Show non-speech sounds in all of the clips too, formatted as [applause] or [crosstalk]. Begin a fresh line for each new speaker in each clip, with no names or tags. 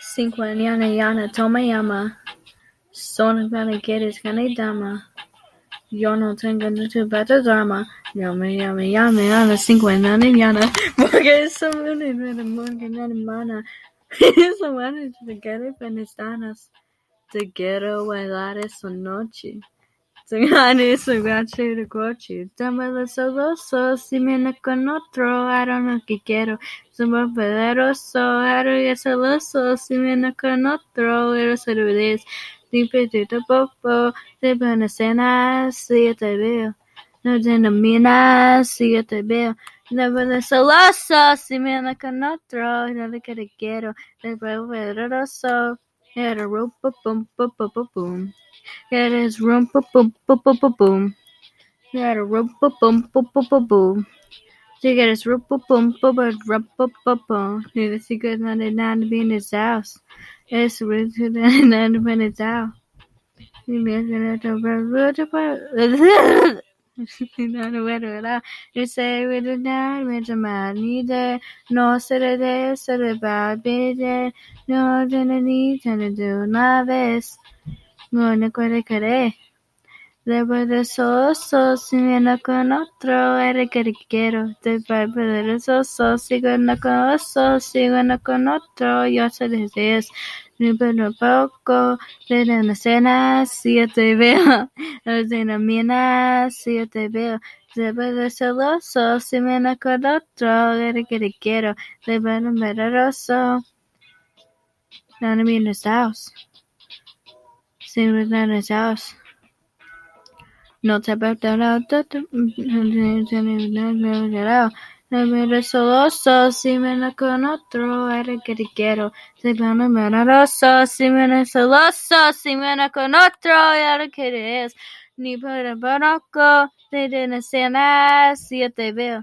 Cinco yana yana toma llama. Son para quieres gane dama. Yo no tengo tu bata drama. Llame, llame, llame, yana cinco yana yana. Porque eso me de porque nada mana. Eso mana te quiere penestanas. Te quiero bailar esa noche. Te gane su gache de coche. Dámelo solo, so, si viene con otro, I don't know que quiero. Somos poderoso, aro y celoso, si viene con otro, eres el revés. Dipetito popo, te van a cenar, si yo te veo. No denominas, si yo te veo. Dámelo celoso, si viene con otro, no te quiero. Te poderoso, era rumpa pum pum pum pum pum. Eres rumpa pum pum pum pum pum. Era rumpa pum pum pum pum pum. Si quieres rumpa pum pum pum rumpa pum pum. Ni de secret nada nada bien his house. Es really nada bien his house. Ni me gonna to bueno, ¿verdad? You say with the night, with the man, neither. No, se le de, se le va, bide. No, tiene ni, tiene de una vez. No, no. Después de eso, so, si viene con otro, eres que te quiero. Después de eso, so, si viene con otro, si viene con otro, yo sé deseas. Ni pero poco, de una cena, si yo te veo. [laughs] De una mina, si yo te veo. Después de celoso, si viene con otro, eres que te quiero. Después de maravilloso. None of me in this house. See No te no me celoso si me con otro eres que te quiero. Si me maravilloso si me celoso si me con otro eres que te es ni para barco de de cena si yo te veo.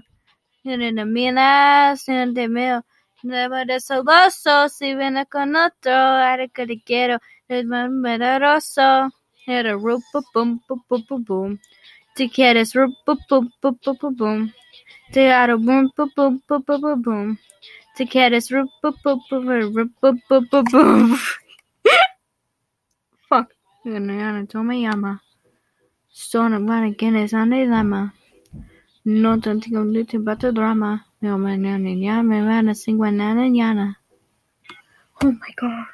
En la mina si no te veo no me celoso si viene con otro eres que te quiero. Es maravilloso era rupa pum pum pum pum pum. Te quieres rupa pum pum pum pum pum. Te aro boom pum pum pum pum pum pum. Te quieres rupa pum pum pum rupa pum pum pum. Fuck. Yana toma llama. Son para quienes han de lama. No te tengo lucha para drama. No me llama me van a cinco yana yana. Oh my god.